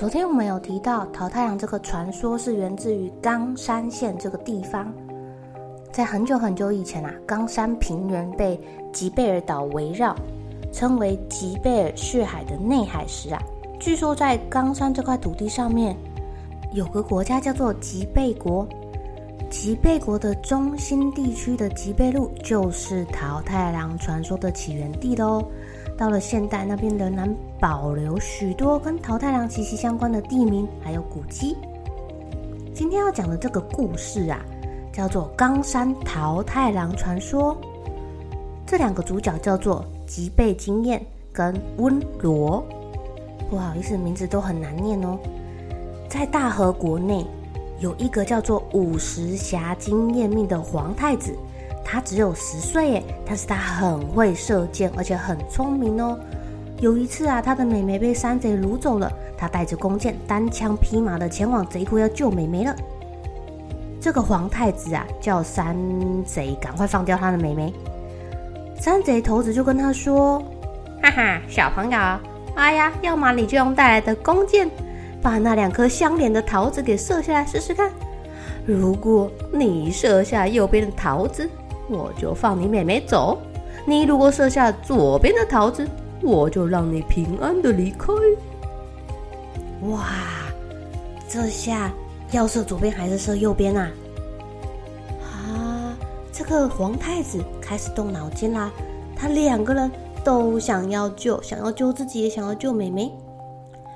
昨天我们有提到桃太郎这个传说是源自于冈山县这个地方。在很久很久以前啊，冈山平原被吉贝尔岛围绕，称为吉贝尔血海的内海时啊，据说在冈山这块土地上面有个国家叫做吉贝国。吉贝国的中心地区的吉贝路就是桃太郎传说的起源地喽。到了现代，那边仍然保留许多跟桃太郎息息相关的地名，还有古迹。今天要讲的这个故事啊，叫做《冈山桃太郎传说》。这两个主角叫做吉备经验跟温罗。不好意思，名字都很难念哦。在大和国内，有一个叫做五十霞经验命的皇太子。他只有十岁耶，但是他很会射箭，而且很聪明哦。有一次啊，他的妹妹被山贼掳走了，他带着弓箭，单枪匹马的前往贼窟要救妹妹了。这个皇太子啊，叫山贼赶快放掉他的妹妹。山贼头子就跟他说：“哈哈，小朋友，哎呀，要么你就用带来的弓箭，把那两颗相连的桃子给射下来试试看。如果你射下右边的桃子，我就放你妹妹走。你如果射下左边的桃子，我就让你平安的离开。哇，这下要射左边还是射右边啊？啊，这个皇太子开始动脑筋啦。他两个人都想要救，想要救自己，也想要救妹妹。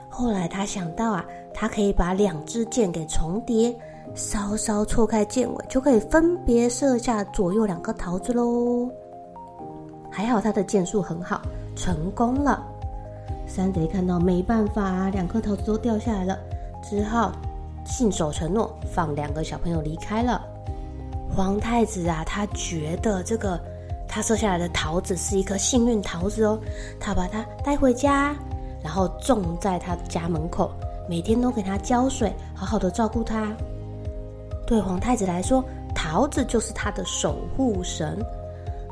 后来他想到啊，他可以把两支箭给重叠。稍稍错开箭尾，就可以分别射下左右两颗桃子喽。还好他的箭术很好，成功了。山贼看到没办法，两颗桃子都掉下来了，只好信守承诺，放两个小朋友离开了。皇太子啊，他觉得这个他射下来的桃子是一颗幸运桃子哦，他把它带回家，然后种在他家门口，每天都给他浇水，好好的照顾他。对皇太子来说，桃子就是他的守护神，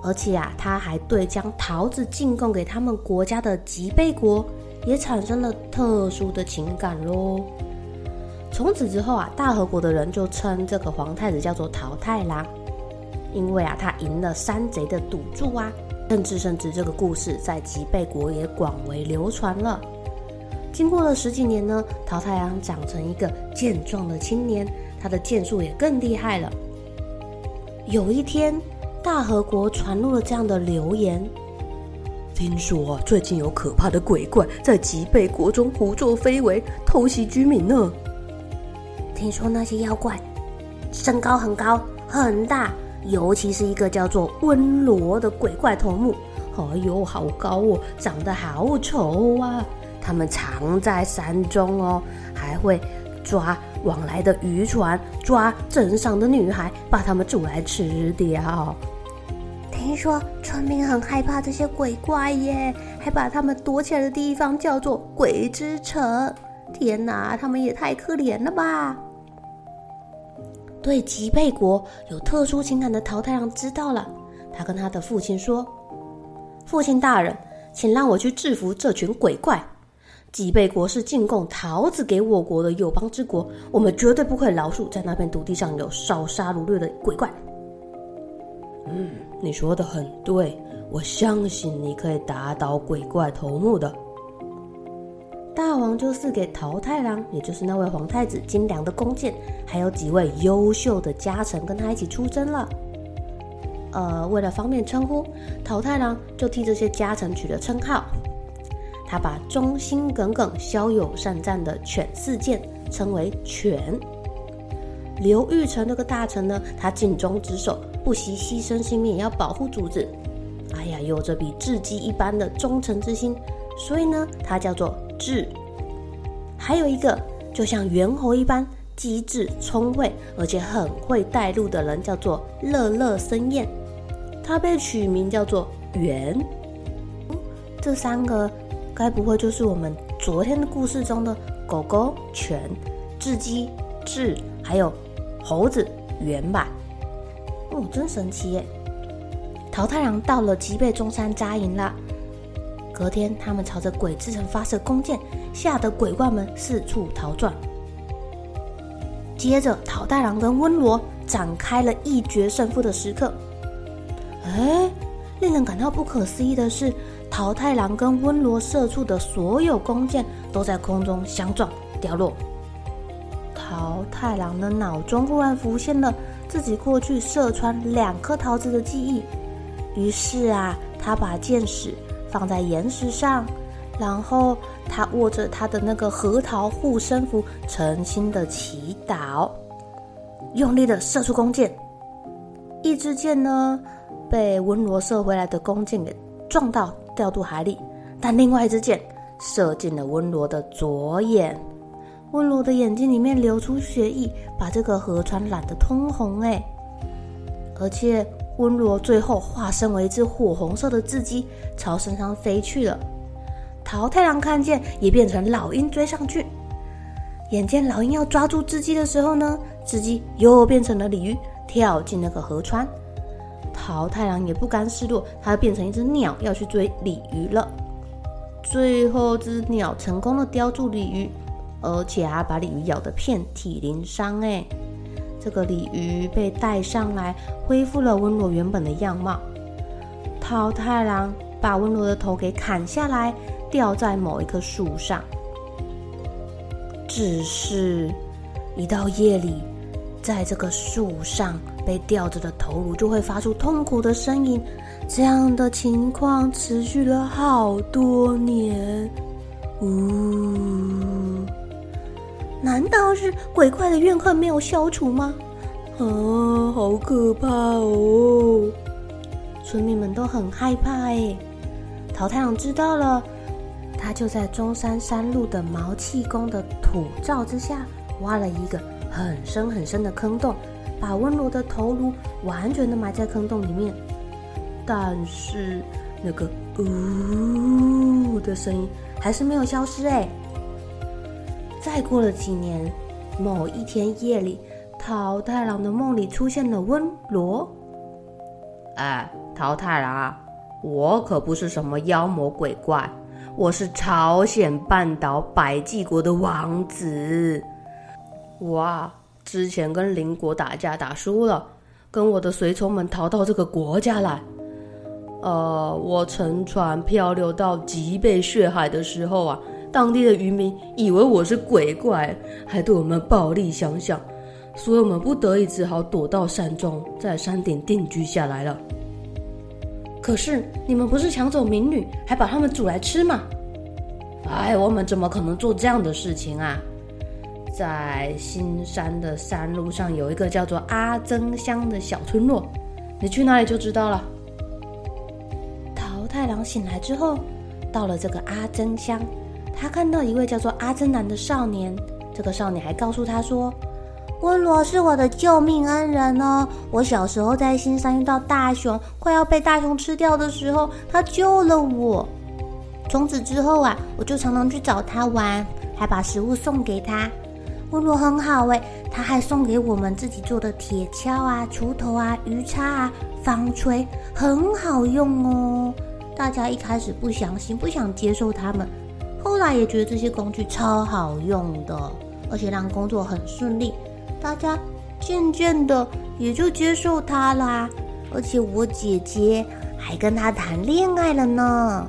而且啊，他还对将桃子进贡给他们国家的吉备国也产生了特殊的情感喽。从此之后啊，大和国的人就称这个皇太子叫做桃太郎，因为啊，他赢了山贼的赌注啊，甚至甚至这个故事在吉备国也广为流传了。经过了十几年呢，桃太郎长成一个健壮的青年。他的剑术也更厉害了。有一天，大和国传入了这样的流言：听说最近有可怕的鬼怪在吉备国中胡作非为，偷袭居民呢。听说那些妖怪身高很高很大，尤其是一个叫做温罗的鬼怪头目，哎呦，好高哦，长得好丑啊！他们藏在山中哦，还会抓。往来的渔船抓镇上的女孩，把她们煮来吃掉。听说村民很害怕这些鬼怪耶，还把他们躲起来的地方叫做鬼之城。天哪，他们也太可怜了吧！对吉备国有特殊情感的桃太郎知道了，他跟他的父亲说：“父亲大人，请让我去制服这群鬼怪。”吉备国是进贡桃子给我国的友邦之国，我们绝对不可以饶恕在那片土地上有烧杀掳掠的鬼怪。嗯，你说的很对，我相信你可以打倒鬼怪头目的。大王就赐给桃太郎，也就是那位皇太子精良的弓箭，还有几位优秀的家臣跟他一起出征了。呃，为了方便称呼，桃太郎就替这些家臣取了称号。他把忠心耿耿、骁勇善战的犬饲健称为犬。刘玉成这个大臣呢，他尽忠职守，不惜牺牲性命也要保护主子。哎呀，有着比智鸡一般的忠诚之心，所以呢，他叫做智。还有一个，就像猿猴一般机智聪慧，而且很会带路的人，叫做乐乐生燕。他被取名叫做猿。这三个该不会就是我们昨天的故事中的狗狗、犬、雉鸡、雉，还有猴子猿吧？哦，真神奇耶！桃太郎到了吉备中山扎营了。隔天，他们朝着鬼之城发射弓箭，吓得鬼怪们四处逃窜。接着，桃太郎跟温罗展开了一决胜负的时刻。哎，令人感到不可思议的是，桃太郎跟温罗射出的所有弓箭都在空中相撞掉落。桃太郎的脑中忽然浮现了自己过去射穿两颗桃子的记忆，于是啊，他把箭矢放在岩石上，然后他握着他的那个核桃护身符，诚心的祈祷，用力的射出弓箭。一支箭呢，被温罗射回来的弓箭给撞到，掉入海里，但另外一支箭射进了温罗的左眼，温罗的眼睛里面流出血液，把这个河川染得通红哎，而且温罗最后化身为一只火红色的雉鸡，朝山上飞去了。桃太郎看见，也变成老鹰追上去。眼见老鹰要抓住雉鸡的时候呢，雉鸡又变成了鲤鱼，跳进那个河川。桃太郎也不甘示弱，他变成一只鸟要去追鲤鱼了。最后，这只鸟成功的叼住鲤鱼，而且还把鲤鱼咬得遍体鳞伤。哎，这个鲤鱼被带上来，恢复了温罗原本的样貌。桃太郎把温罗的头给砍下来，吊在某一棵树上。只是，一到夜里，在这个树上。被吊着的头颅就会发出痛苦的声音，这样的情况持续了好多年。呜，难道是鬼怪的怨恨没有消除吗？啊，好可怕哦！村民们都很害怕哎。桃太郎知道了，他就在中山山路的毛气宫的土灶之下挖了一个很深很深的坑洞。把温罗的头颅完全的埋在坑洞里面，但是那个呜的声音还是没有消失哎。再过了几年，某一天夜里，桃太郎的梦里出现了温罗。哎，桃太郎啊，我可不是什么妖魔鬼怪，我是朝鲜半岛百济国的王子。哇！之前跟邻国打架打输了，跟我的随从们逃到这个国家来。呃，我乘船漂流到极北血海的时候啊，当地的渔民以为我是鬼怪，还对我们暴力相向，所以我们不得已只好躲到山中，在山顶定居下来了。可是你们不是抢走民女，还把他们煮来吃吗？哎，我们怎么可能做这样的事情啊？在新山的山路上有一个叫做阿曾乡的小村落，你去哪里就知道了。桃太郎醒来之后，到了这个阿曾乡，他看到一位叫做阿曾南的少年。这个少年还告诉他说：“温罗是我的救命恩人哦，我小时候在新山遇到大熊，快要被大熊吃掉的时候，他救了我。从此之后啊，我就常常去找他玩，还把食物送给他。”温罗很好哎，他还送给我们自己做的铁锹啊、锄头啊、鱼叉啊、方锤，很好用哦。大家一开始不相信，不想接受他们，后来也觉得这些工具超好用的，而且让工作很顺利。大家渐渐的也就接受他啦。而且我姐姐还跟他谈恋爱了呢。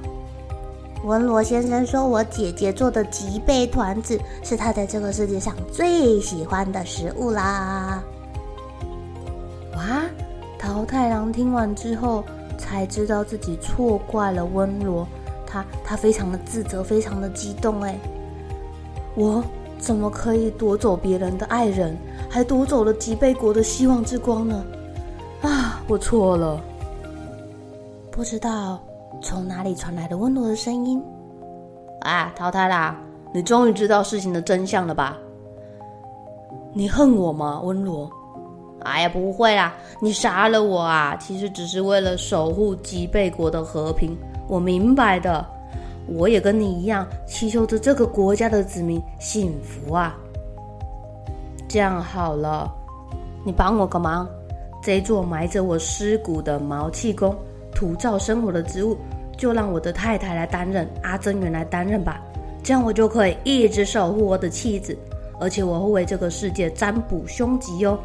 温罗先生说，我姐姐做的吉贝团子是他在这个世界上最喜欢的食物啦。哇！桃太郎听完之后，才知道自己错怪了温罗，他他非常的自责，非常的激动。哎，我怎么可以夺走别人的爱人，还夺走了吉贝国的希望之光呢？啊，我错了。不知道。从哪里传来的温柔的声音？啊，淘汰啦，你终于知道事情的真相了吧？你恨我吗，温罗？哎呀，不会啦，你杀了我啊，其实只是为了守护吉贝国的和平。我明白的，我也跟你一样，祈求着这个国家的子民幸福啊。这样好了，你帮我个忙，这座埋着我尸骨的毛气宫。土灶生活的职务，就让我的太太来担任，阿珍原来担任吧，这样我就可以一直守护我的妻子，而且我会为这个世界占卜凶吉哦。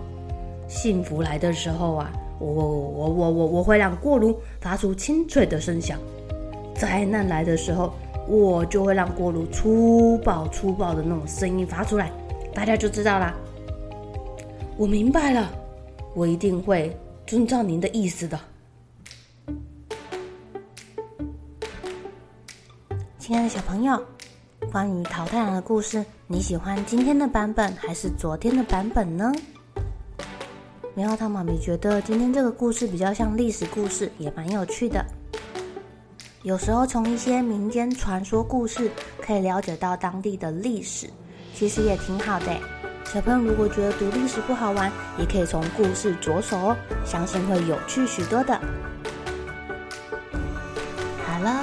幸福来的时候啊，我我我我我我会让锅炉发出清脆的声响；灾难来的时候，我就会让锅炉粗暴粗暴的那种声音发出来，大家就知道啦。我明白了，我一定会遵照您的意思的。亲爱的小朋友，关于淘太郎的故事，你喜欢今天的版本还是昨天的版本呢？棉花糖妈咪觉得今天这个故事比较像历史故事，也蛮有趣的。有时候从一些民间传说故事可以了解到当地的历史，其实也挺好的。小朋友如果觉得读历史不好玩，也可以从故事着手哦，相信会有趣许多的。好了，